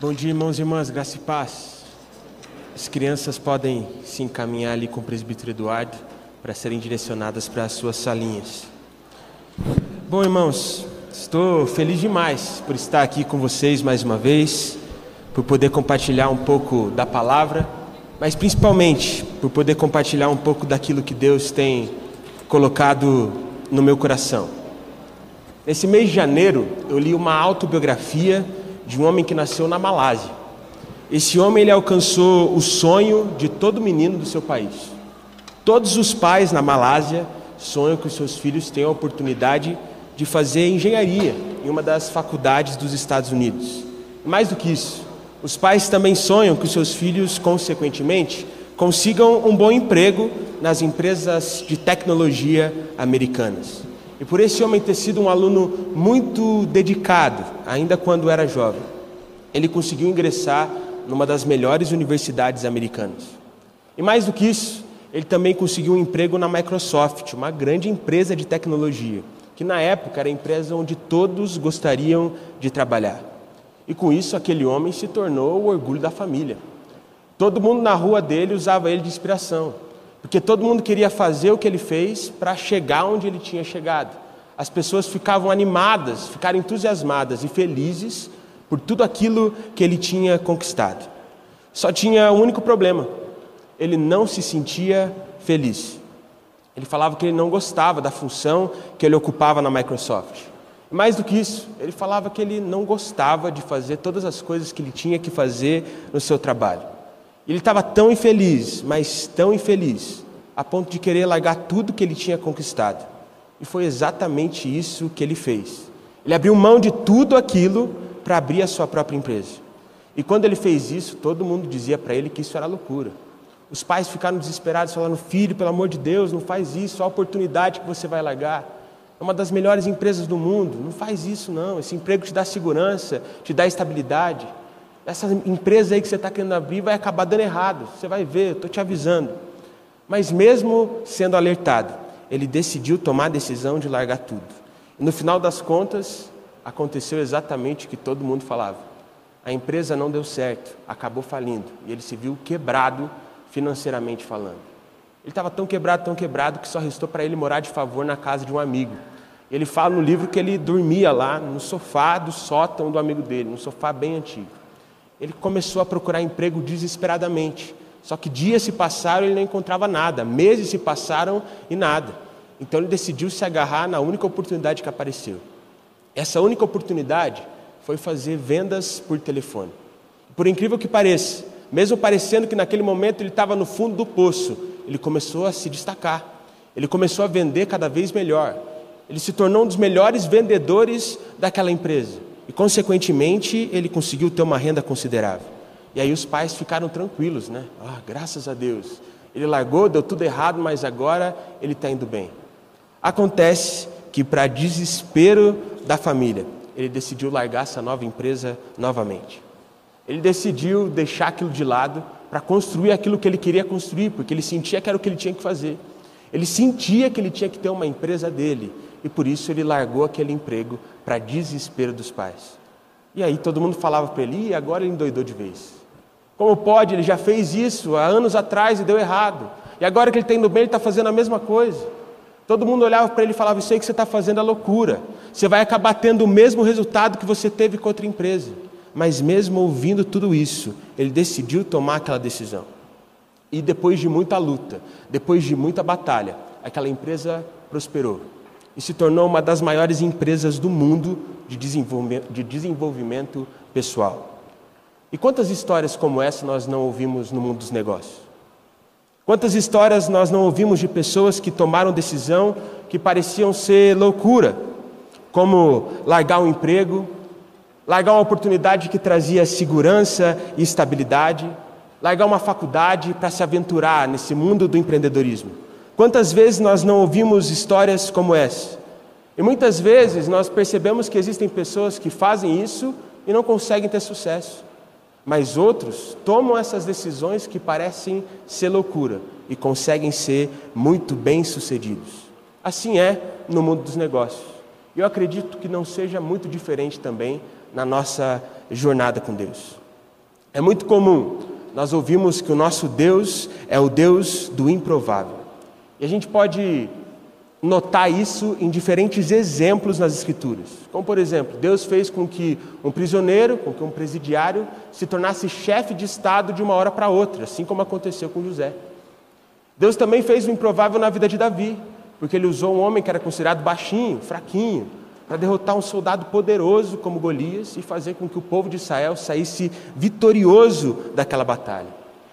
Bom dia, irmãos e irmãs, graça e paz. As crianças podem se encaminhar ali com o presbítero Eduardo para serem direcionadas para as suas salinhas. Bom, irmãos, estou feliz demais por estar aqui com vocês mais uma vez, por poder compartilhar um pouco da palavra, mas principalmente por poder compartilhar um pouco daquilo que Deus tem colocado no meu coração. Nesse mês de janeiro, eu li uma autobiografia de um homem que nasceu na Malásia. Esse homem ele alcançou o sonho de todo menino do seu país. Todos os pais na Malásia sonham que os seus filhos tenham a oportunidade de fazer engenharia em uma das faculdades dos Estados Unidos. Mais do que isso, os pais também sonham que os seus filhos, consequentemente, consigam um bom emprego nas empresas de tecnologia americanas. E por esse homem ter sido um aluno muito dedicado, ainda quando era jovem, ele conseguiu ingressar numa das melhores universidades americanas. E mais do que isso, ele também conseguiu um emprego na Microsoft, uma grande empresa de tecnologia, que na época era a empresa onde todos gostariam de trabalhar. E com isso, aquele homem se tornou o orgulho da família. Todo mundo na rua dele usava ele de inspiração, porque todo mundo queria fazer o que ele fez para chegar onde ele tinha chegado. As pessoas ficavam animadas, ficaram entusiasmadas e felizes por tudo aquilo que ele tinha conquistado. Só tinha um único problema: ele não se sentia feliz. Ele falava que ele não gostava da função que ele ocupava na Microsoft. Mais do que isso, ele falava que ele não gostava de fazer todas as coisas que ele tinha que fazer no seu trabalho. Ele estava tão infeliz, mas tão infeliz, a ponto de querer largar tudo que ele tinha conquistado. E foi exatamente isso que ele fez. Ele abriu mão de tudo aquilo para abrir a sua própria empresa. E quando ele fez isso, todo mundo dizia para ele que isso era loucura. Os pais ficaram desesperados, falando: Filho, pelo amor de Deus, não faz isso, a oportunidade que você vai largar. É uma das melhores empresas do mundo, não faz isso não. Esse emprego te dá segurança, te dá estabilidade. Essa empresa aí que você está querendo abrir vai acabar dando errado, você vai ver, estou te avisando. Mas mesmo sendo alertado, ele decidiu tomar a decisão de largar tudo. E no final das contas, aconteceu exatamente o que todo mundo falava. A empresa não deu certo, acabou falindo, e ele se viu quebrado financeiramente falando. Ele estava tão quebrado, tão quebrado, que só restou para ele morar de favor na casa de um amigo. Ele fala no livro que ele dormia lá no sofá do sótão do amigo dele, num sofá bem antigo. Ele começou a procurar emprego desesperadamente. Só que dias se passaram e ele não encontrava nada, meses se passaram e nada. Então ele decidiu se agarrar na única oportunidade que apareceu. Essa única oportunidade foi fazer vendas por telefone. Por incrível que pareça, mesmo parecendo que naquele momento ele estava no fundo do poço, ele começou a se destacar. Ele começou a vender cada vez melhor. Ele se tornou um dos melhores vendedores daquela empresa. E, consequentemente, ele conseguiu ter uma renda considerável. E aí os pais ficaram tranquilos, né? Ah, graças a Deus. Ele largou, deu tudo errado, mas agora ele está indo bem. Acontece que, para desespero da família, ele decidiu largar essa nova empresa novamente. Ele decidiu deixar aquilo de lado para construir aquilo que ele queria construir, porque ele sentia que era o que ele tinha que fazer. Ele sentia que ele tinha que ter uma empresa dele e por isso ele largou aquele emprego para desespero dos pais. E aí todo mundo falava para ele, e agora ele endoidou de vez. Como pode? Ele já fez isso há anos atrás e deu errado. E agora que ele está indo bem, ele está fazendo a mesma coisa. Todo mundo olhava para ele e falava: Isso aí que você está fazendo é loucura. Você vai acabar tendo o mesmo resultado que você teve com outra empresa. Mas mesmo ouvindo tudo isso, ele decidiu tomar aquela decisão. E depois de muita luta, depois de muita batalha, aquela empresa prosperou e se tornou uma das maiores empresas do mundo de desenvolvimento, de desenvolvimento pessoal. E quantas histórias como essa nós não ouvimos no mundo dos negócios? Quantas histórias nós não ouvimos de pessoas que tomaram decisão que pareciam ser loucura, como largar um emprego, largar uma oportunidade que trazia segurança e estabilidade, largar uma faculdade para se aventurar nesse mundo do empreendedorismo. Quantas vezes nós não ouvimos histórias como essa? E muitas vezes nós percebemos que existem pessoas que fazem isso e não conseguem ter sucesso. Mas outros tomam essas decisões que parecem ser loucura e conseguem ser muito bem-sucedidos. Assim é no mundo dos negócios. Eu acredito que não seja muito diferente também na nossa jornada com Deus. É muito comum nós ouvimos que o nosso Deus é o Deus do improvável. E a gente pode notar isso em diferentes exemplos nas Escrituras. Como, por exemplo, Deus fez com que um prisioneiro, com que um presidiário, se tornasse chefe de Estado de uma hora para outra, assim como aconteceu com José. Deus também fez o improvável na vida de Davi, porque ele usou um homem que era considerado baixinho, fraquinho, para derrotar um soldado poderoso como Golias e fazer com que o povo de Israel saísse vitorioso daquela batalha.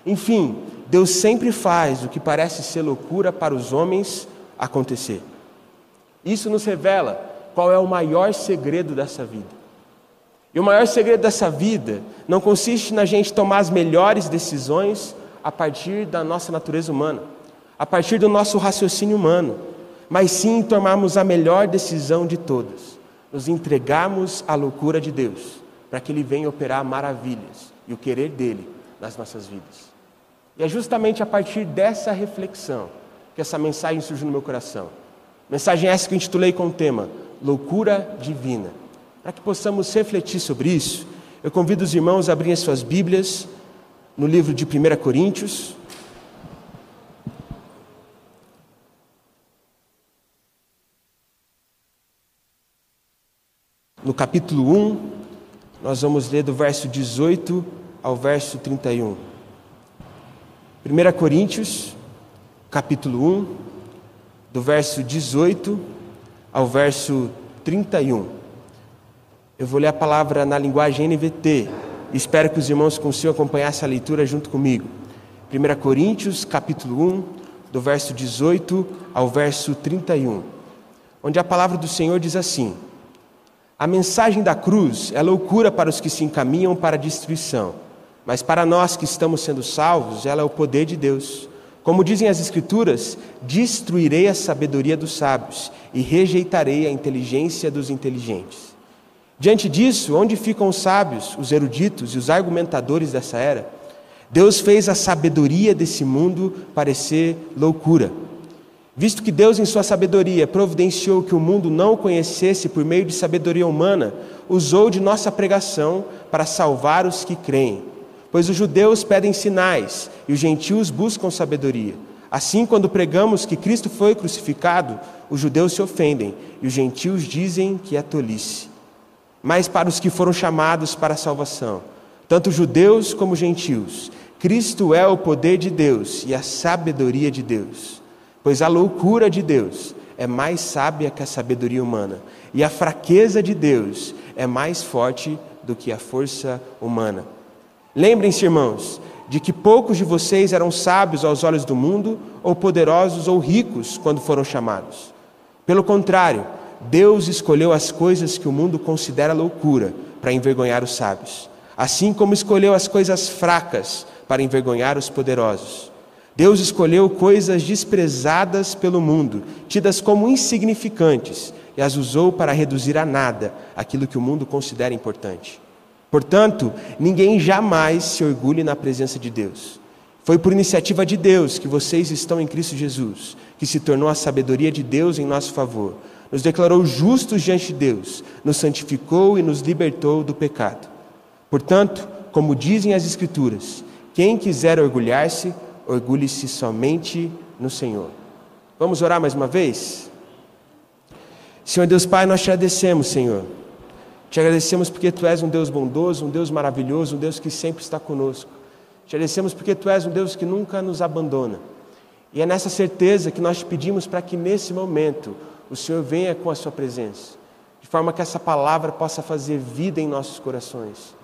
Enfim, Deus sempre faz o que parece ser loucura para os homens acontecer. Isso nos revela qual é o maior segredo dessa vida. E o maior segredo dessa vida não consiste na gente tomar as melhores decisões a partir da nossa natureza humana, a partir do nosso raciocínio humano, mas sim tomarmos a melhor decisão de todas, nos entregarmos à loucura de Deus, para que Ele venha operar maravilhas e o querer dele nas nossas vidas. E é justamente a partir dessa reflexão que essa mensagem surgiu no meu coração. Mensagem essa que eu intitulei com o tema Loucura Divina. Para que possamos refletir sobre isso, eu convido os irmãos a abrirem as suas Bíblias no livro de 1 Coríntios. No capítulo 1, nós vamos ler do verso 18 ao verso 31. 1 Coríntios, capítulo 1, do verso 18 ao verso 31. Eu vou ler a palavra na linguagem NVT. Espero que os irmãos consigam acompanhar essa leitura junto comigo. 1 Coríntios, capítulo 1, do verso 18 ao verso 31, onde a palavra do Senhor diz assim: A mensagem da cruz é loucura para os que se encaminham para a destruição, mas para nós que estamos sendo salvos, ela é o poder de Deus como dizem as Escrituras, destruirei a sabedoria dos sábios e rejeitarei a inteligência dos inteligentes. Diante disso, onde ficam os sábios, os eruditos e os argumentadores dessa era? Deus fez a sabedoria desse mundo parecer loucura. Visto que Deus, em sua sabedoria, providenciou que o mundo não o conhecesse por meio de sabedoria humana, usou de nossa pregação para salvar os que creem. Pois os judeus pedem sinais e os gentios buscam sabedoria. Assim, quando pregamos que Cristo foi crucificado, os judeus se ofendem e os gentios dizem que é tolice. Mas para os que foram chamados para a salvação, tanto judeus como gentios, Cristo é o poder de Deus e a sabedoria de Deus. Pois a loucura de Deus é mais sábia que a sabedoria humana, e a fraqueza de Deus é mais forte do que a força humana. Lembrem-se, irmãos, de que poucos de vocês eram sábios aos olhos do mundo, ou poderosos ou ricos quando foram chamados. Pelo contrário, Deus escolheu as coisas que o mundo considera loucura para envergonhar os sábios, assim como escolheu as coisas fracas para envergonhar os poderosos. Deus escolheu coisas desprezadas pelo mundo, tidas como insignificantes, e as usou para reduzir a nada aquilo que o mundo considera importante. Portanto, ninguém jamais se orgulhe na presença de Deus. Foi por iniciativa de Deus que vocês estão em Cristo Jesus, que se tornou a sabedoria de Deus em nosso favor. Nos declarou justos diante de Deus, nos santificou e nos libertou do pecado. Portanto, como dizem as Escrituras, quem quiser orgulhar-se, orgulhe-se somente no Senhor. Vamos orar mais uma vez? Senhor Deus Pai, nós te agradecemos, Senhor te agradecemos porque tu és um Deus bondoso, um Deus maravilhoso, um Deus que sempre está conosco. Te agradecemos porque tu és um Deus que nunca nos abandona. E é nessa certeza que nós te pedimos para que nesse momento o Senhor venha com a sua presença, de forma que essa palavra possa fazer vida em nossos corações.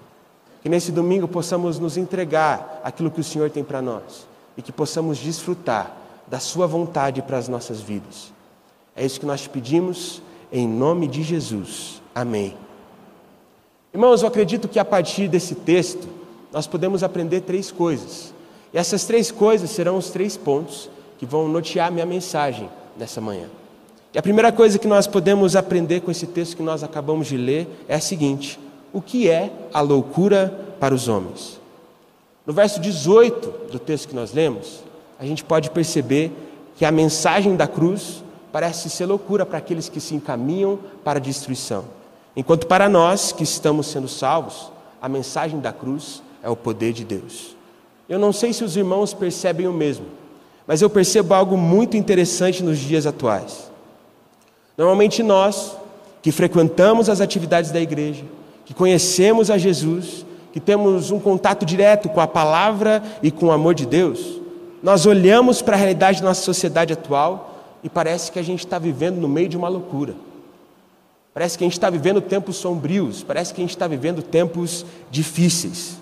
Que nesse domingo possamos nos entregar aquilo que o Senhor tem para nós e que possamos desfrutar da sua vontade para as nossas vidas. É isso que nós te pedimos em nome de Jesus. Amém. Irmãos, eu acredito que a partir desse texto nós podemos aprender três coisas. E essas três coisas serão os três pontos que vão nortear minha mensagem nessa manhã. E a primeira coisa que nós podemos aprender com esse texto que nós acabamos de ler é a seguinte: o que é a loucura para os homens? No verso 18 do texto que nós lemos, a gente pode perceber que a mensagem da cruz parece ser loucura para aqueles que se encaminham para a destruição. Enquanto para nós que estamos sendo salvos, a mensagem da cruz é o poder de Deus. Eu não sei se os irmãos percebem o mesmo, mas eu percebo algo muito interessante nos dias atuais. Normalmente nós, que frequentamos as atividades da igreja, que conhecemos a Jesus, que temos um contato direto com a palavra e com o amor de Deus, nós olhamos para a realidade da nossa sociedade atual e parece que a gente está vivendo no meio de uma loucura. Parece que a gente está vivendo tempos sombrios, parece que a gente está vivendo tempos difíceis.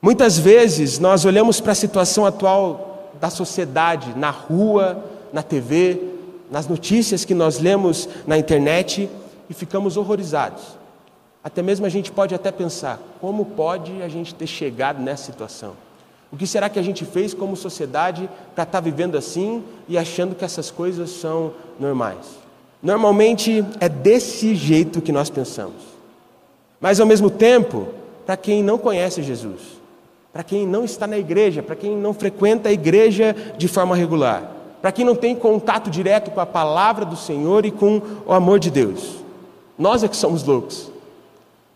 Muitas vezes nós olhamos para a situação atual da sociedade, na rua, na TV, nas notícias que nós lemos na internet e ficamos horrorizados. Até mesmo a gente pode até pensar: como pode a gente ter chegado nessa situação? O que será que a gente fez como sociedade para estar tá vivendo assim e achando que essas coisas são normais? Normalmente é desse jeito que nós pensamos. Mas ao mesmo tempo, para quem não conhece Jesus, para quem não está na igreja, para quem não frequenta a igreja de forma regular, para quem não tem contato direto com a palavra do Senhor e com o amor de Deus, nós é que somos loucos.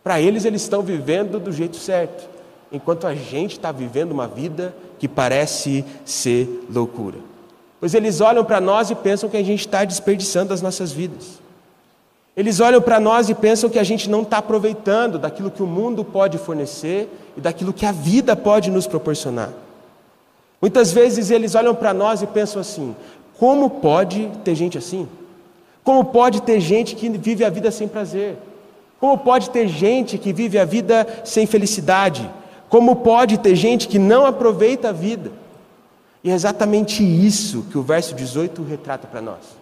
Para eles, eles estão vivendo do jeito certo, enquanto a gente está vivendo uma vida que parece ser loucura. Pois eles olham para nós e pensam que a gente está desperdiçando as nossas vidas. Eles olham para nós e pensam que a gente não está aproveitando daquilo que o mundo pode fornecer e daquilo que a vida pode nos proporcionar. Muitas vezes eles olham para nós e pensam assim: como pode ter gente assim? Como pode ter gente que vive a vida sem prazer? Como pode ter gente que vive a vida sem felicidade? Como pode ter gente que não aproveita a vida? E é exatamente isso que o verso 18 retrata para nós.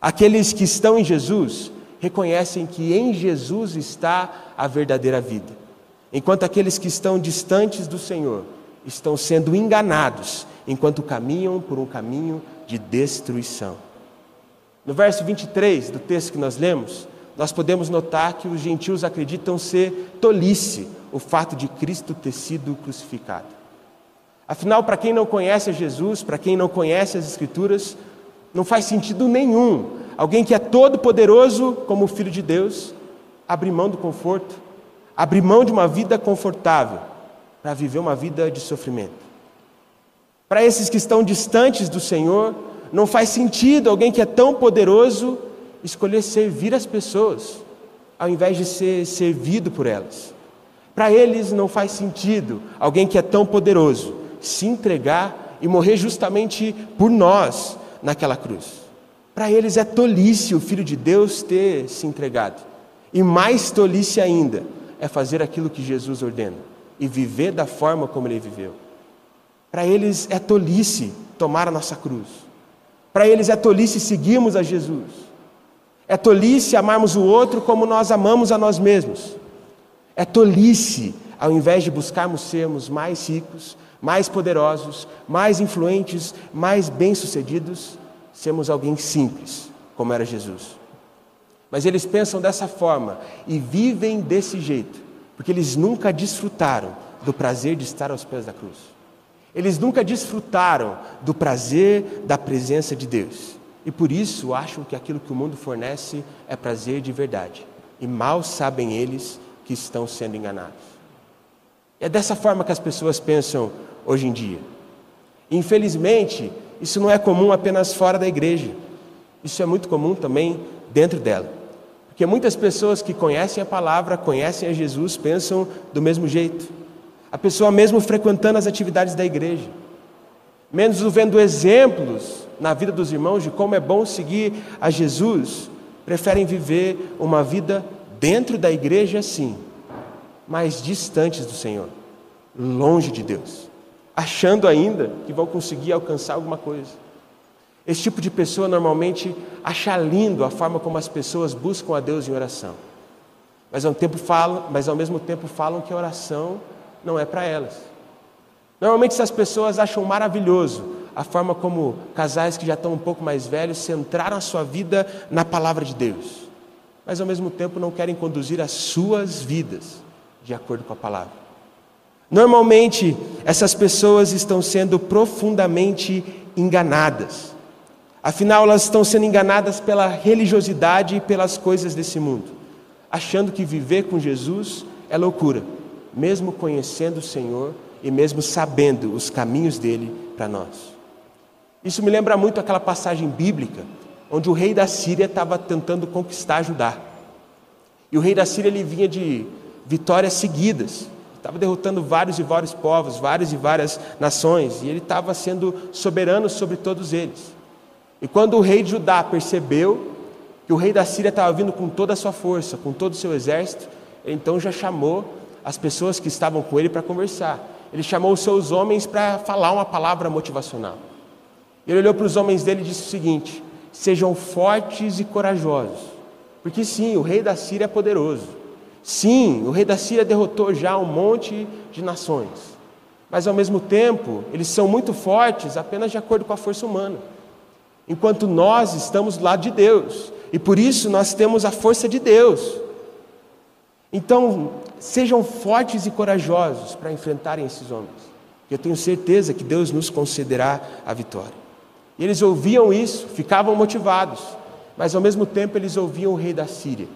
Aqueles que estão em Jesus reconhecem que em Jesus está a verdadeira vida, enquanto aqueles que estão distantes do Senhor estão sendo enganados enquanto caminham por um caminho de destruição. No verso 23 do texto que nós lemos, nós podemos notar que os gentios acreditam ser tolice o fato de Cristo ter sido crucificado. Afinal, para quem não conhece Jesus, para quem não conhece as Escrituras, não faz sentido nenhum alguém que é todo poderoso como o Filho de Deus abrir mão do conforto, abrir mão de uma vida confortável para viver uma vida de sofrimento. Para esses que estão distantes do Senhor, não faz sentido alguém que é tão poderoso escolher servir as pessoas, ao invés de ser servido por elas. Para eles não faz sentido alguém que é tão poderoso se entregar e morrer justamente por nós naquela cruz. Para eles é tolice o Filho de Deus ter se entregado. E mais tolice ainda é fazer aquilo que Jesus ordena e viver da forma como ele viveu. Para eles é tolice tomar a nossa cruz. Para eles é tolice seguirmos a Jesus. É tolice amarmos o outro como nós amamos a nós mesmos. É tolice, ao invés de buscarmos sermos mais ricos, mais poderosos, mais influentes, mais bem-sucedidos, sermos alguém simples, como era Jesus. Mas eles pensam dessa forma e vivem desse jeito, porque eles nunca desfrutaram do prazer de estar aos pés da cruz. Eles nunca desfrutaram do prazer da presença de Deus. E por isso acham que aquilo que o mundo fornece é prazer de verdade. E mal sabem eles que estão sendo enganados. É dessa forma que as pessoas pensam hoje em dia. Infelizmente, isso não é comum apenas fora da igreja. Isso é muito comum também dentro dela. Porque muitas pessoas que conhecem a palavra, conhecem a Jesus, pensam do mesmo jeito. A pessoa mesmo frequentando as atividades da igreja, menos vendo exemplos na vida dos irmãos de como é bom seguir a Jesus, preferem viver uma vida dentro da igreja, sim, mas distantes do Senhor, longe de Deus achando ainda que vão conseguir alcançar alguma coisa. Esse tipo de pessoa normalmente acha lindo a forma como as pessoas buscam a Deus em oração. Mas ao, tempo falam, mas ao mesmo tempo falam que a oração não é para elas. Normalmente essas pessoas acham maravilhoso a forma como casais que já estão um pouco mais velhos centraram a sua vida na palavra de Deus. Mas ao mesmo tempo não querem conduzir as suas vidas de acordo com a palavra. Normalmente, essas pessoas estão sendo profundamente enganadas. Afinal, elas estão sendo enganadas pela religiosidade e pelas coisas desse mundo, achando que viver com Jesus é loucura, mesmo conhecendo o Senhor e mesmo sabendo os caminhos dele para nós. Isso me lembra muito aquela passagem bíblica onde o rei da Síria estava tentando conquistar Judá. E o rei da Síria ele vinha de vitórias seguidas, estava derrotando vários e vários povos, várias e várias nações, e ele estava sendo soberano sobre todos eles. E quando o rei de Judá percebeu que o rei da Síria estava vindo com toda a sua força, com todo o seu exército, ele então já chamou as pessoas que estavam com ele para conversar. Ele chamou os seus homens para falar uma palavra motivacional. Ele olhou para os homens dele e disse o seguinte: sejam fortes e corajosos, porque sim, o rei da Síria é poderoso. Sim, o rei da Síria derrotou já um monte de nações, mas ao mesmo tempo, eles são muito fortes apenas de acordo com a força humana, enquanto nós estamos do lado de Deus, e por isso nós temos a força de Deus. Então, sejam fortes e corajosos para enfrentarem esses homens. Eu tenho certeza que Deus nos concederá a vitória. E eles ouviam isso, ficavam motivados, mas ao mesmo tempo eles ouviam o rei da Síria.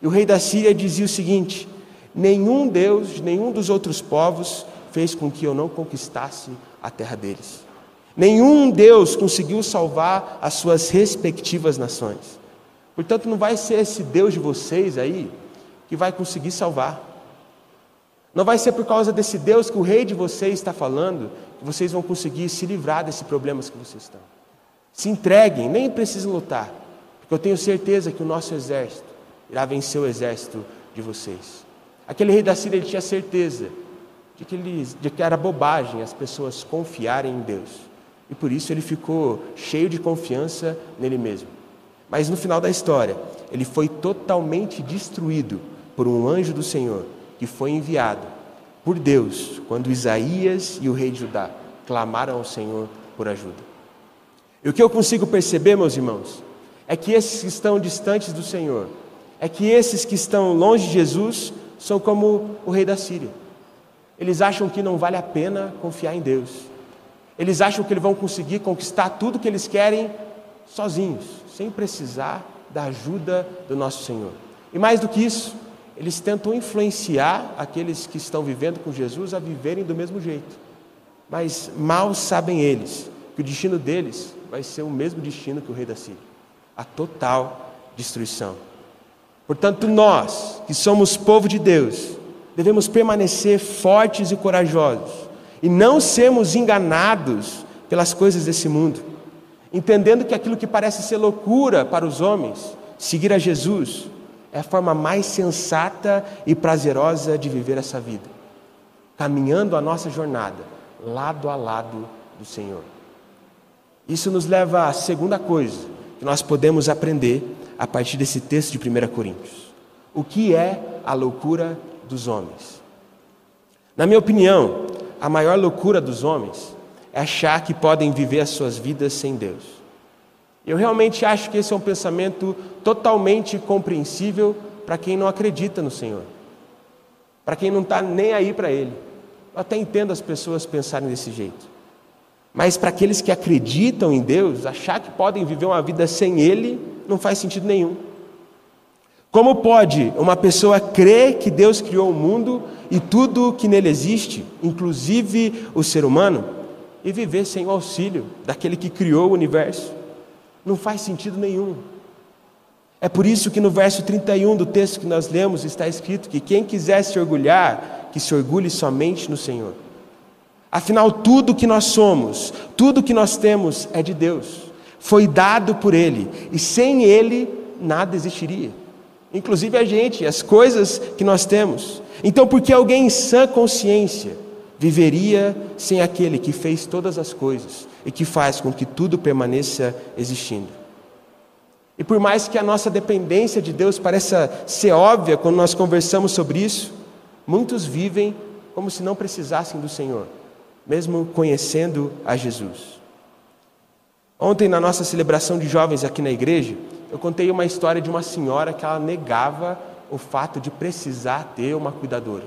E o rei da Síria dizia o seguinte: nenhum Deus, nenhum dos outros povos fez com que eu não conquistasse a terra deles. Nenhum Deus conseguiu salvar as suas respectivas nações. Portanto, não vai ser esse Deus de vocês aí que vai conseguir salvar. Não vai ser por causa desse Deus que o rei de vocês está falando que vocês vão conseguir se livrar desses problemas que vocês estão. Se entreguem, nem precisam lutar, porque eu tenho certeza que o nosso exército irá vencer o exército de vocês. Aquele rei da Síria ele tinha certeza de que, ele, de que era bobagem as pessoas confiarem em Deus. E por isso ele ficou cheio de confiança nele mesmo. Mas no final da história, ele foi totalmente destruído por um anjo do Senhor que foi enviado por Deus quando Isaías e o rei de Judá clamaram ao Senhor por ajuda. E o que eu consigo perceber, meus irmãos, é que esses que estão distantes do Senhor, é que esses que estão longe de Jesus, são como o rei da Síria. Eles acham que não vale a pena confiar em Deus. Eles acham que eles vão conseguir conquistar tudo que eles querem sozinhos, sem precisar da ajuda do nosso Senhor. E mais do que isso, eles tentam influenciar aqueles que estão vivendo com Jesus a viverem do mesmo jeito. Mas mal sabem eles que o destino deles vai ser o mesmo destino que o rei da Síria a total destruição. Portanto, nós, que somos povo de Deus, devemos permanecer fortes e corajosos e não sermos enganados pelas coisas desse mundo, entendendo que aquilo que parece ser loucura para os homens, seguir a Jesus, é a forma mais sensata e prazerosa de viver essa vida, caminhando a nossa jornada lado a lado do Senhor. Isso nos leva à segunda coisa que nós podemos aprender a partir desse texto de 1 Coríntios. O que é a loucura dos homens? Na minha opinião, a maior loucura dos homens é achar que podem viver as suas vidas sem Deus. Eu realmente acho que esse é um pensamento totalmente compreensível para quem não acredita no Senhor, para quem não está nem aí para Ele. Eu até entendo as pessoas pensarem desse jeito. Mas para aqueles que acreditam em Deus, achar que podem viver uma vida sem Ele não faz sentido nenhum. Como pode uma pessoa crer que Deus criou o mundo e tudo que nele existe, inclusive o ser humano, e viver sem o auxílio daquele que criou o universo? Não faz sentido nenhum. É por isso que no verso 31 do texto que nós lemos está escrito que quem quiser se orgulhar, que se orgulhe somente no Senhor. Afinal, tudo que nós somos, tudo que nós temos é de Deus, foi dado por Ele, e sem Ele nada existiria, inclusive a gente, as coisas que nós temos. Então, por que alguém em sã consciência viveria sem aquele que fez todas as coisas e que faz com que tudo permaneça existindo? E por mais que a nossa dependência de Deus pareça ser óbvia quando nós conversamos sobre isso, muitos vivem como se não precisassem do Senhor mesmo conhecendo a Jesus. Ontem, na nossa celebração de jovens aqui na igreja, eu contei uma história de uma senhora que ela negava o fato de precisar ter uma cuidadora.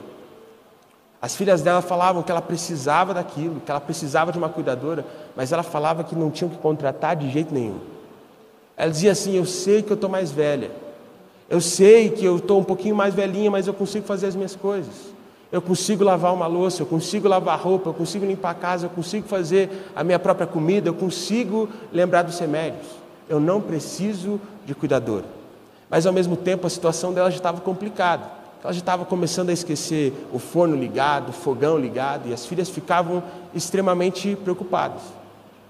As filhas dela falavam que ela precisava daquilo, que ela precisava de uma cuidadora, mas ela falava que não tinham que contratar de jeito nenhum. Ela dizia assim: Eu sei que eu estou mais velha, eu sei que eu estou um pouquinho mais velhinha, mas eu consigo fazer as minhas coisas. Eu consigo lavar uma louça, eu consigo lavar roupa, eu consigo limpar a casa, eu consigo fazer a minha própria comida, eu consigo lembrar dos remédios. Eu não preciso de cuidador. Mas ao mesmo tempo a situação dela já estava complicada. Ela já estava começando a esquecer o forno ligado, o fogão ligado, e as filhas ficavam extremamente preocupadas.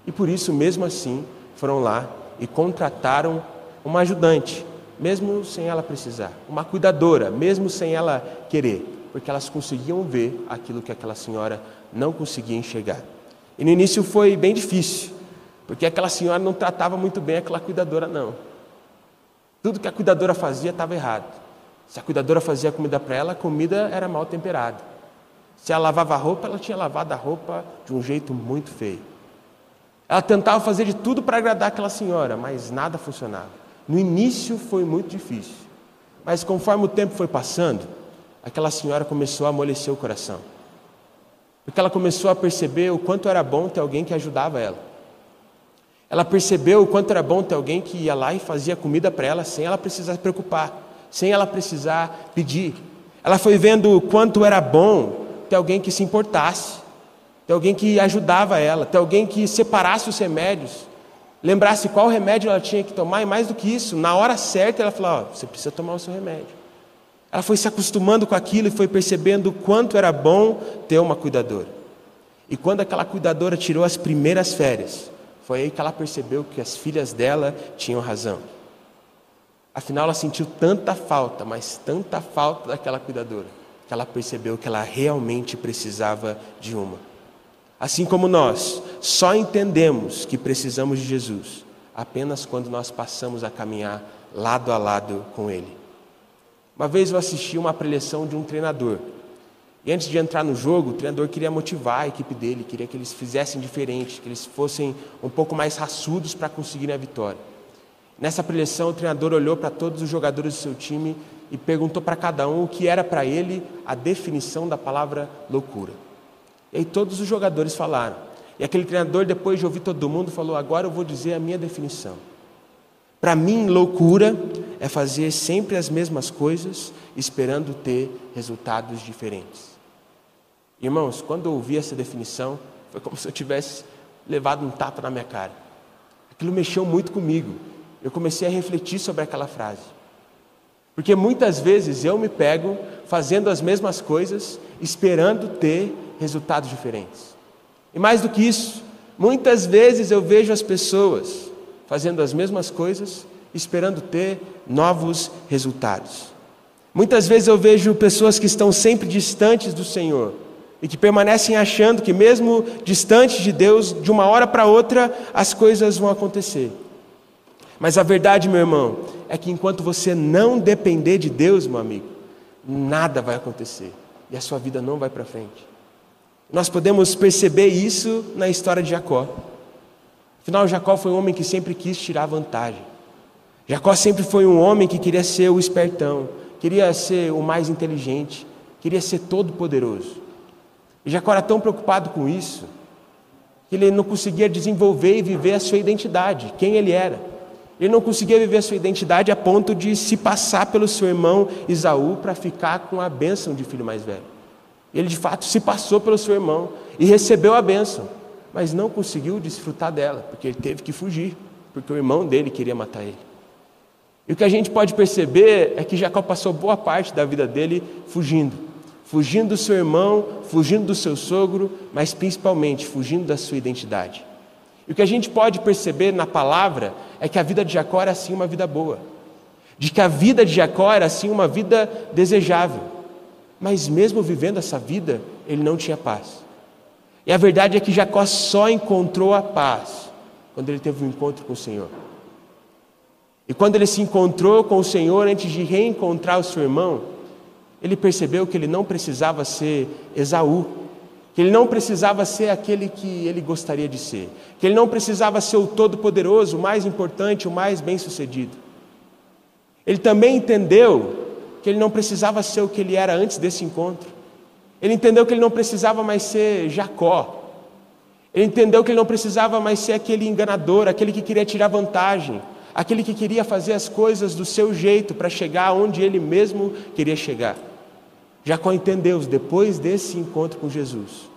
E por isso, mesmo assim, foram lá e contrataram uma ajudante, mesmo sem ela precisar, uma cuidadora, mesmo sem ela querer, porque elas conseguiam ver aquilo que aquela senhora não conseguia enxergar. E no início foi bem difícil, porque aquela senhora não tratava muito bem aquela cuidadora, não. Tudo que a cuidadora fazia estava errado. Se a cuidadora fazia comida para ela, a comida era mal temperada. Se ela lavava a roupa, ela tinha lavado a roupa de um jeito muito feio. Ela tentava fazer de tudo para agradar aquela senhora, mas nada funcionava. No início foi muito difícil, mas conforme o tempo foi passando, aquela senhora começou a amolecer o coração. Porque ela começou a perceber o quanto era bom ter alguém que ajudava ela. Ela percebeu o quanto era bom ter alguém que ia lá e fazia comida para ela sem ela precisar se preocupar, sem ela precisar pedir. Ela foi vendo o quanto era bom ter alguém que se importasse, ter alguém que ajudava ela, ter alguém que separasse os remédios, lembrasse qual remédio ela tinha que tomar e mais do que isso, na hora certa ela falou: oh, você precisa tomar o seu remédio. Ela foi se acostumando com aquilo e foi percebendo o quanto era bom ter uma cuidadora. E quando aquela cuidadora tirou as primeiras férias, foi aí que ela percebeu que as filhas dela tinham razão. Afinal, ela sentiu tanta falta, mas tanta falta daquela cuidadora, que ela percebeu que ela realmente precisava de uma. Assim como nós só entendemos que precisamos de Jesus apenas quando nós passamos a caminhar lado a lado com Ele. Uma vez eu assisti uma preleção de um treinador e antes de entrar no jogo, o treinador queria motivar a equipe dele, queria que eles fizessem diferente, que eles fossem um pouco mais raçudos para conseguirem a vitória. Nessa preleção, o treinador olhou para todos os jogadores do seu time e perguntou para cada um o que era para ele a definição da palavra loucura. E aí todos os jogadores falaram. E aquele treinador, depois de ouvir todo mundo, falou: Agora eu vou dizer a minha definição. Para mim, loucura é fazer sempre as mesmas coisas, esperando ter resultados diferentes. Irmãos, quando eu ouvi essa definição, foi como se eu tivesse levado um tapa na minha cara. Aquilo mexeu muito comigo. Eu comecei a refletir sobre aquela frase. Porque muitas vezes eu me pego fazendo as mesmas coisas, esperando ter resultados diferentes. E mais do que isso, muitas vezes eu vejo as pessoas fazendo as mesmas coisas, esperando ter novos resultados. Muitas vezes eu vejo pessoas que estão sempre distantes do Senhor, e que permanecem achando que, mesmo distantes de Deus, de uma hora para outra as coisas vão acontecer. Mas a verdade, meu irmão, é que enquanto você não depender de Deus, meu amigo, nada vai acontecer e a sua vida não vai para frente. Nós podemos perceber isso na história de Jacó. Afinal, Jacó foi um homem que sempre quis tirar vantagem. Jacó sempre foi um homem que queria ser o espertão, queria ser o mais inteligente, queria ser todo poderoso. E Jacó era tão preocupado com isso, que ele não conseguia desenvolver e viver a sua identidade, quem ele era. Ele não conseguia viver a sua identidade a ponto de se passar pelo seu irmão Isaú para ficar com a bênção de filho mais velho. Ele de fato se passou pelo seu irmão e recebeu a bênção, mas não conseguiu desfrutar dela, porque ele teve que fugir, porque o irmão dele queria matar ele. E o que a gente pode perceber é que Jacó passou boa parte da vida dele fugindo fugindo do seu irmão, fugindo do seu sogro, mas principalmente fugindo da sua identidade. E o que a gente pode perceber na palavra é que a vida de Jacó era assim uma vida boa, de que a vida de Jacó era assim uma vida desejável, mas mesmo vivendo essa vida, ele não tinha paz. E a verdade é que Jacó só encontrou a paz quando ele teve um encontro com o Senhor. E quando ele se encontrou com o Senhor antes de reencontrar o seu irmão, ele percebeu que ele não precisava ser Esaú, que ele não precisava ser aquele que ele gostaria de ser, que ele não precisava ser o todo-poderoso, o mais importante, o mais bem-sucedido. Ele também entendeu que ele não precisava ser o que ele era antes desse encontro. Ele entendeu que ele não precisava mais ser Jacó. Ele entendeu que ele não precisava mais ser aquele enganador, aquele que queria tirar vantagem, aquele que queria fazer as coisas do seu jeito para chegar onde ele mesmo queria chegar. Jacó entendeu, depois desse encontro com Jesus,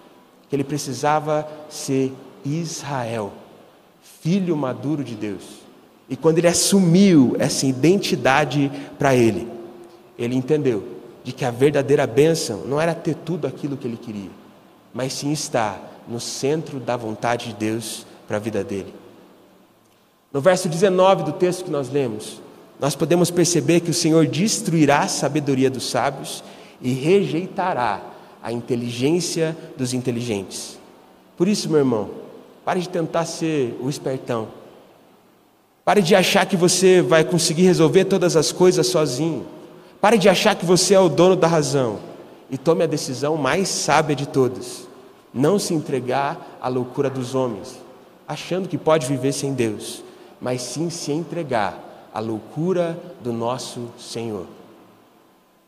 que ele precisava ser Israel, filho maduro de Deus. E quando ele assumiu essa identidade para ele, ele entendeu de que a verdadeira bênção não era ter tudo aquilo que ele queria, mas sim estar no centro da vontade de Deus para a vida dele. No verso 19 do texto que nós lemos, nós podemos perceber que o Senhor destruirá a sabedoria dos sábios e rejeitará a inteligência dos inteligentes. Por isso, meu irmão, pare de tentar ser o espertão. Pare de achar que você vai conseguir resolver todas as coisas sozinho. Pare de achar que você é o dono da razão. E tome a decisão mais sábia de todas: não se entregar à loucura dos homens, achando que pode viver sem Deus, mas sim se entregar à loucura do nosso Senhor.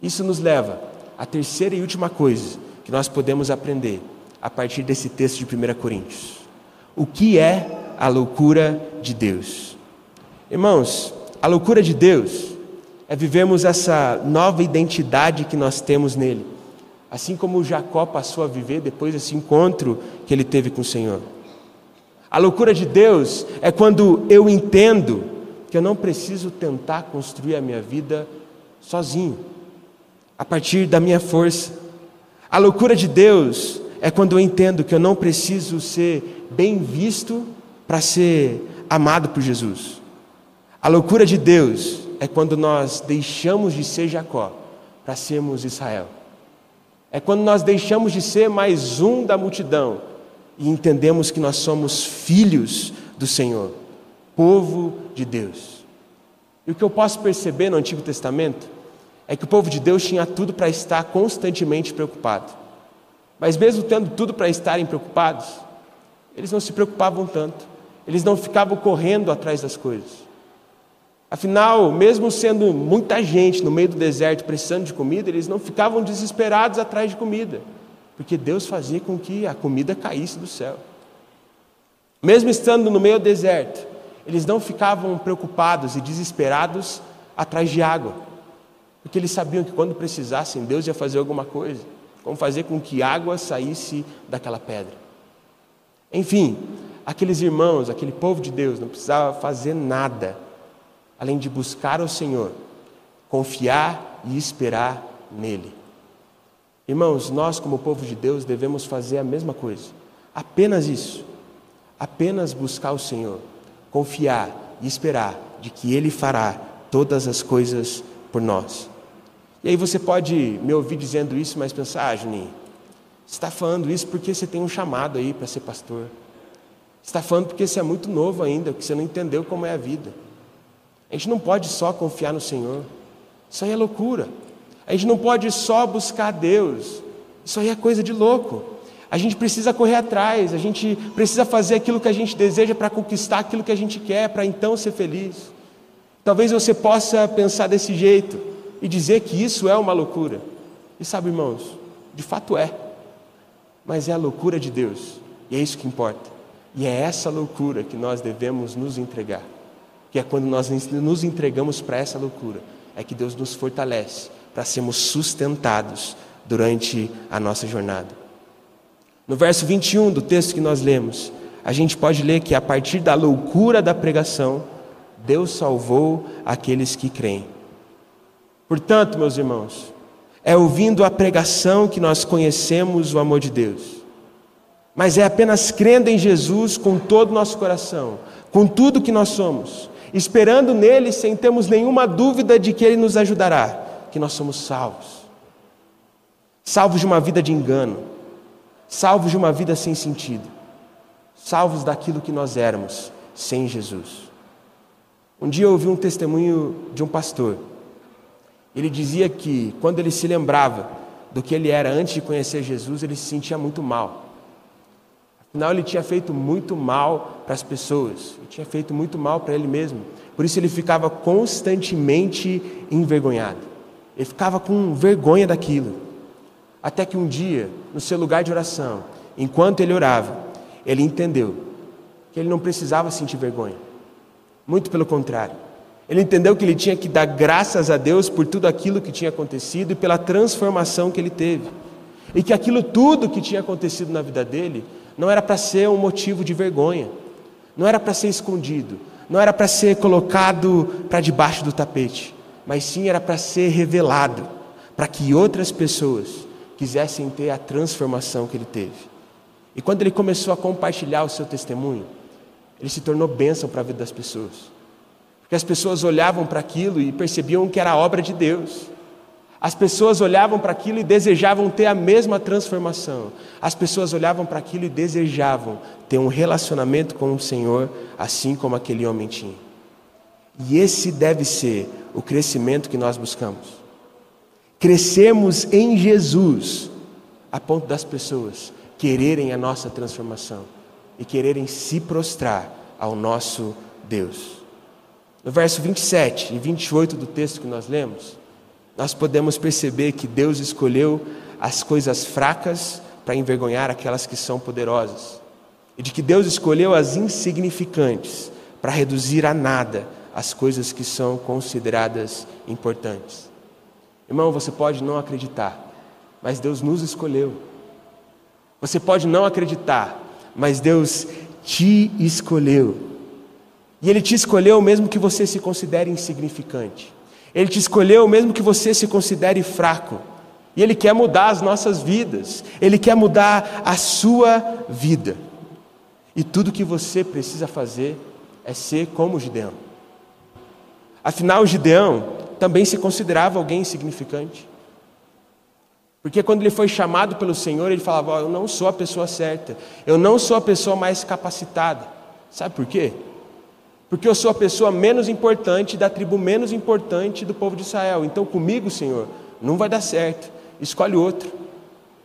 Isso nos leva à terceira e última coisa que nós podemos aprender a partir desse texto de 1 Coríntios. O que é a loucura de Deus? Irmãos, a loucura de Deus é vivermos essa nova identidade que nós temos nele, assim como Jacó passou a viver depois desse encontro que ele teve com o Senhor. A loucura de Deus é quando eu entendo que eu não preciso tentar construir a minha vida sozinho, a partir da minha força. A loucura de Deus é quando eu entendo que eu não preciso ser bem visto para ser amado por Jesus. A loucura de Deus é quando nós deixamos de ser Jacó para sermos Israel. É quando nós deixamos de ser mais um da multidão e entendemos que nós somos filhos do Senhor, povo de Deus. E o que eu posso perceber no Antigo Testamento é que o povo de Deus tinha tudo para estar constantemente preocupado. Mas mesmo tendo tudo para estarem preocupados, eles não se preocupavam tanto. Eles não ficavam correndo atrás das coisas. Afinal, mesmo sendo muita gente no meio do deserto precisando de comida, eles não ficavam desesperados atrás de comida porque Deus fazia com que a comida caísse do céu. Mesmo estando no meio do deserto, eles não ficavam preocupados e desesperados atrás de água, porque eles sabiam que quando precisassem, Deus ia fazer alguma coisa, como fazer com que água saísse daquela pedra. Enfim, aqueles irmãos, aquele povo de Deus, não precisava fazer nada além de buscar o Senhor, confiar e esperar nele. Irmãos, nós, como povo de Deus, devemos fazer a mesma coisa. Apenas isso. Apenas buscar o Senhor, confiar e esperar de que Ele fará todas as coisas por nós. E aí você pode me ouvir dizendo isso, mas pensar, ah, Juninho, você está falando isso porque você tem um chamado aí para ser pastor. Você está falando porque você é muito novo ainda, porque você não entendeu como é a vida. A gente não pode só confiar no Senhor. Isso aí é loucura. A gente não pode só buscar Deus. Isso aí é coisa de louco. A gente precisa correr atrás, a gente precisa fazer aquilo que a gente deseja para conquistar aquilo que a gente quer, para então ser feliz. Talvez você possa pensar desse jeito e dizer que isso é uma loucura. E sabe, irmãos, de fato é. Mas é a loucura de Deus, e é isso que importa. E é essa loucura que nós devemos nos entregar. Que é quando nós nos entregamos para essa loucura, é que Deus nos fortalece para sermos sustentados durante a nossa jornada. No verso 21 do texto que nós lemos, a gente pode ler que a partir da loucura da pregação, Deus salvou aqueles que creem. Portanto, meus irmãos, é ouvindo a pregação que nós conhecemos o amor de Deus. Mas é apenas crendo em Jesus com todo o nosso coração, com tudo que nós somos, esperando nele sem termos nenhuma dúvida de que ele nos ajudará que nós somos salvos. Salvos de uma vida de engano, salvos de uma vida sem sentido, salvos daquilo que nós éramos sem Jesus. Um dia eu ouvi um testemunho de um pastor. Ele dizia que quando ele se lembrava do que ele era antes de conhecer Jesus, ele se sentia muito mal. Afinal, ele tinha feito muito mal para as pessoas, ele tinha feito muito mal para ele mesmo. Por isso, ele ficava constantemente envergonhado. Ele ficava com vergonha daquilo. Até que um dia, no seu lugar de oração, enquanto ele orava, ele entendeu que ele não precisava sentir vergonha. Muito pelo contrário, Ele entendeu que ele tinha que dar graças a Deus por tudo aquilo que tinha acontecido e pela transformação que ele teve. E que aquilo tudo que tinha acontecido na vida dele não era para ser um motivo de vergonha, não era para ser escondido, não era para ser colocado para debaixo do tapete, mas sim era para ser revelado, para que outras pessoas quisessem ter a transformação que ele teve. E quando ele começou a compartilhar o seu testemunho, ele se tornou bênção para a vida das pessoas. Porque as pessoas olhavam para aquilo e percebiam que era obra de Deus. As pessoas olhavam para aquilo e desejavam ter a mesma transformação. As pessoas olhavam para aquilo e desejavam ter um relacionamento com o Senhor, assim como aquele homem tinha. E esse deve ser o crescimento que nós buscamos. Crescemos em Jesus, a ponto das pessoas quererem a nossa transformação e quererem se prostrar ao nosso Deus. No verso 27 e 28 do texto que nós lemos, nós podemos perceber que Deus escolheu as coisas fracas para envergonhar aquelas que são poderosas, e de que Deus escolheu as insignificantes para reduzir a nada as coisas que são consideradas importantes. Irmão, você pode não acreditar, mas Deus nos escolheu. Você pode não acreditar, mas Deus te escolheu. E Ele te escolheu mesmo que você se considere insignificante. Ele te escolheu mesmo que você se considere fraco. E Ele quer mudar as nossas vidas. Ele quer mudar a sua vida. E tudo que você precisa fazer é ser como Gideão. Afinal, Gideão também se considerava alguém insignificante. Porque quando ele foi chamado pelo Senhor, ele falava: oh, Eu não sou a pessoa certa, eu não sou a pessoa mais capacitada. Sabe por quê? Porque eu sou a pessoa menos importante da tribo menos importante do povo de Israel. Então, comigo, Senhor, não vai dar certo. Escolhe outro.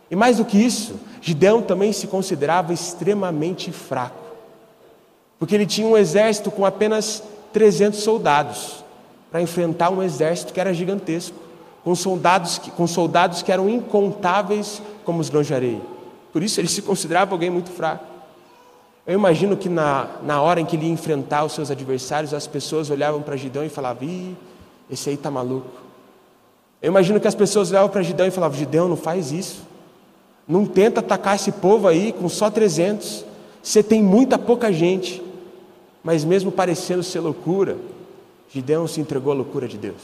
E mais do que isso, Gideão também se considerava extremamente fraco. Porque ele tinha um exército com apenas 300 soldados para enfrentar um exército que era gigantesco, com soldados que, com soldados que eram incontáveis como os grãos de areia. Por isso ele se considerava alguém muito fraco. Eu imagino que na, na hora em que ele ia enfrentar os seus adversários, as pessoas olhavam para Gideão e falavam: Ih, esse aí está maluco. Eu imagino que as pessoas olhavam para Gideão e falavam: Gideão, não faz isso. Não tenta atacar esse povo aí com só 300. Você tem muita pouca gente. Mas mesmo parecendo ser loucura, Gideão se entregou à loucura de Deus.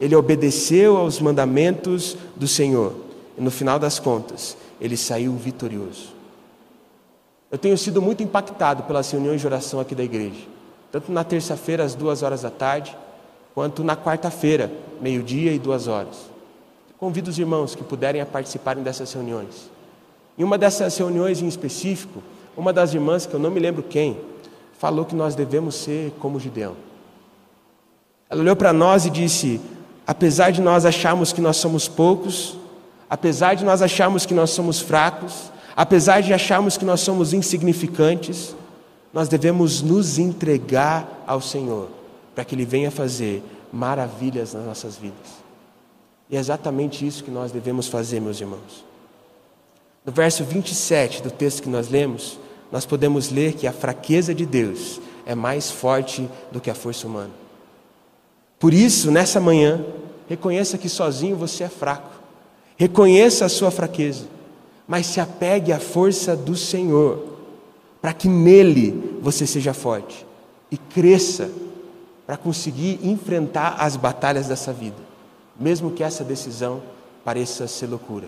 Ele obedeceu aos mandamentos do Senhor. E no final das contas, ele saiu vitorioso. Eu tenho sido muito impactado pelas reuniões de oração aqui da igreja, tanto na terça-feira, às duas horas da tarde, quanto na quarta-feira, meio-dia e duas horas. Convido os irmãos que puderem a participarem dessas reuniões. Em uma dessas reuniões em específico, uma das irmãs, que eu não me lembro quem, falou que nós devemos ser como Gideão. Ela olhou para nós e disse: apesar de nós acharmos que nós somos poucos, apesar de nós acharmos que nós somos fracos, Apesar de acharmos que nós somos insignificantes, nós devemos nos entregar ao Senhor, para que Ele venha fazer maravilhas nas nossas vidas. E é exatamente isso que nós devemos fazer, meus irmãos. No verso 27 do texto que nós lemos, nós podemos ler que a fraqueza de Deus é mais forte do que a força humana. Por isso, nessa manhã, reconheça que sozinho você é fraco. Reconheça a sua fraqueza mas se apegue à força do Senhor, para que nele você seja forte e cresça para conseguir enfrentar as batalhas dessa vida, mesmo que essa decisão pareça ser loucura.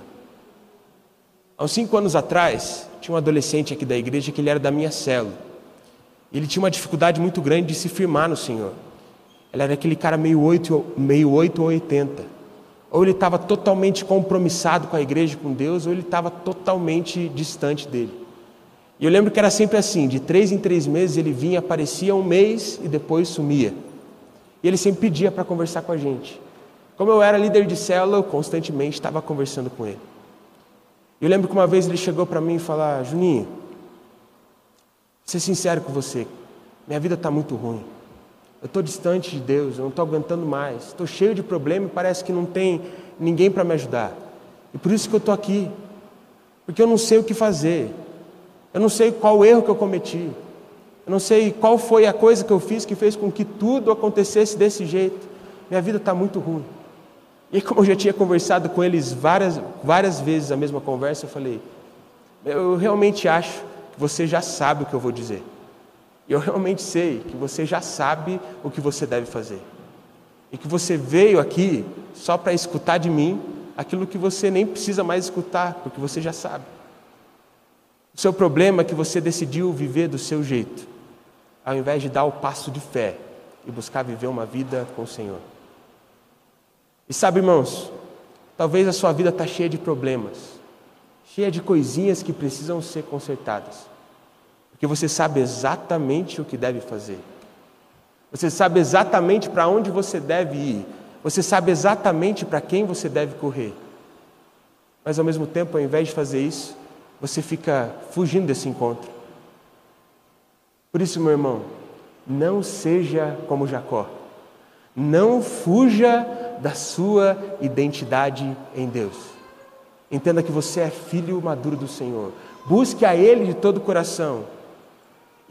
Há uns cinco anos atrás, tinha um adolescente aqui da igreja que ele era da minha célula. Ele tinha uma dificuldade muito grande de se firmar no Senhor. Ele era aquele cara meio oito, meio oito ou oitenta. Ou ele estava totalmente compromissado com a igreja, com Deus, ou ele estava totalmente distante dele. E eu lembro que era sempre assim: de três em três meses ele vinha, aparecia um mês e depois sumia. E ele sempre pedia para conversar com a gente. Como eu era líder de célula, eu constantemente estava conversando com ele. Eu lembro que uma vez ele chegou para mim e falou: Juninho, vou ser sincero com você, minha vida está muito ruim. Eu estou distante de Deus, eu não estou aguentando mais. Estou cheio de problema e parece que não tem ninguém para me ajudar. E por isso que eu estou aqui. Porque eu não sei o que fazer. Eu não sei qual erro que eu cometi. Eu não sei qual foi a coisa que eu fiz que fez com que tudo acontecesse desse jeito. Minha vida está muito ruim. E como eu já tinha conversado com eles várias, várias vezes a mesma conversa, eu falei: Eu realmente acho que você já sabe o que eu vou dizer. Eu realmente sei que você já sabe o que você deve fazer. E que você veio aqui só para escutar de mim aquilo que você nem precisa mais escutar, porque você já sabe. O seu problema é que você decidiu viver do seu jeito, ao invés de dar o passo de fé e buscar viver uma vida com o Senhor. E sabe, irmãos, talvez a sua vida está cheia de problemas, cheia de coisinhas que precisam ser consertadas, porque você sabe exatamente o que deve fazer, você sabe exatamente para onde você deve ir, você sabe exatamente para quem você deve correr. Mas ao mesmo tempo, ao invés de fazer isso, você fica fugindo desse encontro. Por isso, meu irmão, não seja como Jacó. Não fuja da sua identidade em Deus. Entenda que você é filho maduro do Senhor. Busque a Ele de todo o coração.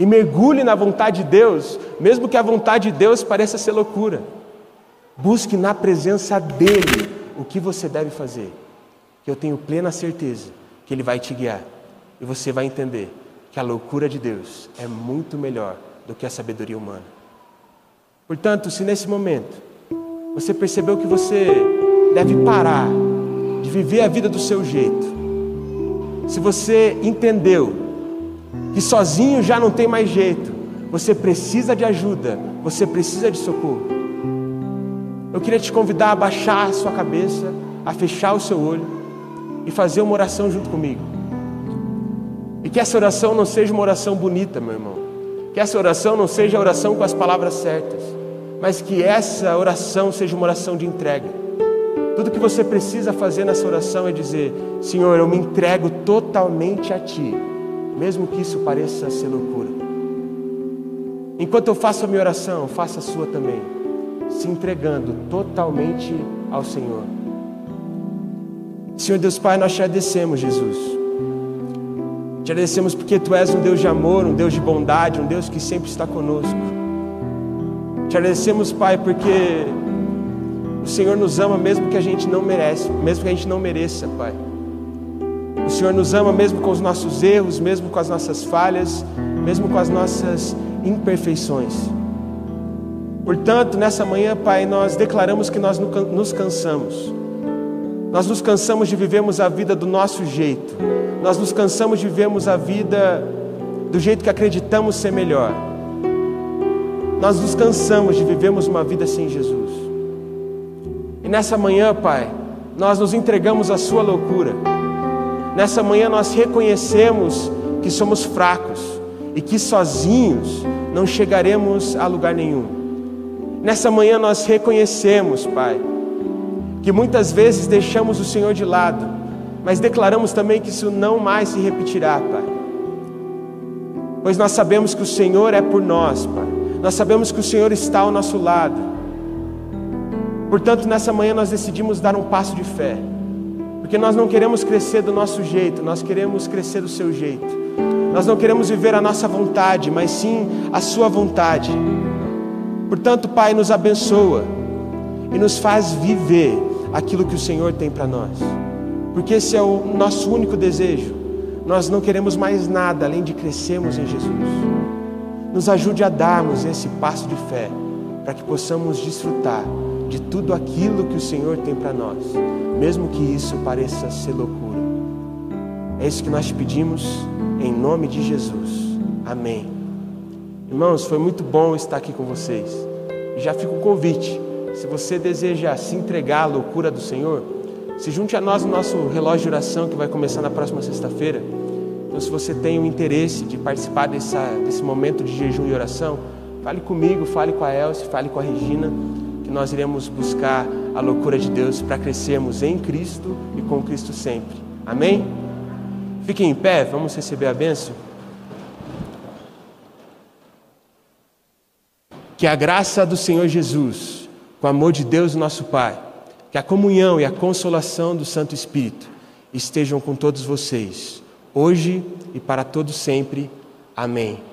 E mergulhe na vontade de Deus, mesmo que a vontade de Deus pareça ser loucura. Busque na presença dEle o que você deve fazer. Eu tenho plena certeza que Ele vai te guiar. E você vai entender que a loucura de Deus é muito melhor do que a sabedoria humana. Portanto, se nesse momento você percebeu que você deve parar de viver a vida do seu jeito, se você entendeu que sozinho já não tem mais jeito, você precisa de ajuda, você precisa de socorro. Eu queria te convidar a baixar a sua cabeça, a fechar o seu olho e fazer uma oração junto comigo. E que essa oração não seja uma oração bonita, meu irmão. Que essa oração não seja a oração com as palavras certas, mas que essa oração seja uma oração de entrega. Tudo que você precisa fazer nessa oração é dizer: Senhor, eu me entrego totalmente a Ti, mesmo que isso pareça ser loucura. Enquanto eu faço a minha oração, faça a sua também, se entregando totalmente ao Senhor. Senhor Deus Pai, nós te agradecemos, Jesus. Te agradecemos porque Tu és um Deus de amor, um Deus de bondade, um Deus que sempre está conosco. Te agradecemos, Pai, porque o Senhor nos ama mesmo que a gente não merece, mesmo que a gente não mereça, Pai. O Senhor nos ama mesmo com os nossos erros, mesmo com as nossas falhas, mesmo com as nossas imperfeições. Portanto, nessa manhã, Pai, nós declaramos que nós nos cansamos nós nos cansamos de vivermos a vida do nosso jeito. Nós nos cansamos de vivermos a vida do jeito que acreditamos ser melhor. Nós nos cansamos de vivermos uma vida sem Jesus. E nessa manhã, Pai, nós nos entregamos à Sua loucura. Nessa manhã nós reconhecemos que somos fracos e que sozinhos não chegaremos a lugar nenhum. Nessa manhã nós reconhecemos, Pai, que muitas vezes deixamos o Senhor de lado, mas declaramos também que isso não mais se repetirá, Pai. Pois nós sabemos que o Senhor é por nós, Pai. Nós sabemos que o Senhor está ao nosso lado. Portanto, nessa manhã nós decidimos dar um passo de fé, porque nós não queremos crescer do nosso jeito, nós queremos crescer do seu jeito. Nós não queremos viver a nossa vontade, mas sim a Sua vontade. Portanto, Pai, nos abençoa e nos faz viver aquilo que o Senhor tem para nós, porque esse é o nosso único desejo. Nós não queremos mais nada além de crescermos em Jesus. Nos ajude a darmos esse passo de fé, para que possamos desfrutar de tudo aquilo que o Senhor tem para nós, mesmo que isso pareça ser loucura. É isso que nós te pedimos, em nome de Jesus. Amém. Irmãos, foi muito bom estar aqui com vocês. Já fica o convite se você deseja se entregar à loucura do Senhor, se junte a nós no nosso relógio de oração que vai começar na próxima sexta-feira. Então, se você tem o interesse de participar dessa, desse momento de jejum e oração, fale comigo, fale com a Elsie, fale com a Regina, que nós iremos buscar a loucura de Deus para crescermos em Cristo e com Cristo sempre. Amém? Fiquem em pé, vamos receber a bênção. Que a graça do Senhor Jesus com o amor de Deus, nosso Pai, que a comunhão e a consolação do Santo Espírito estejam com todos vocês, hoje e para todos sempre. Amém.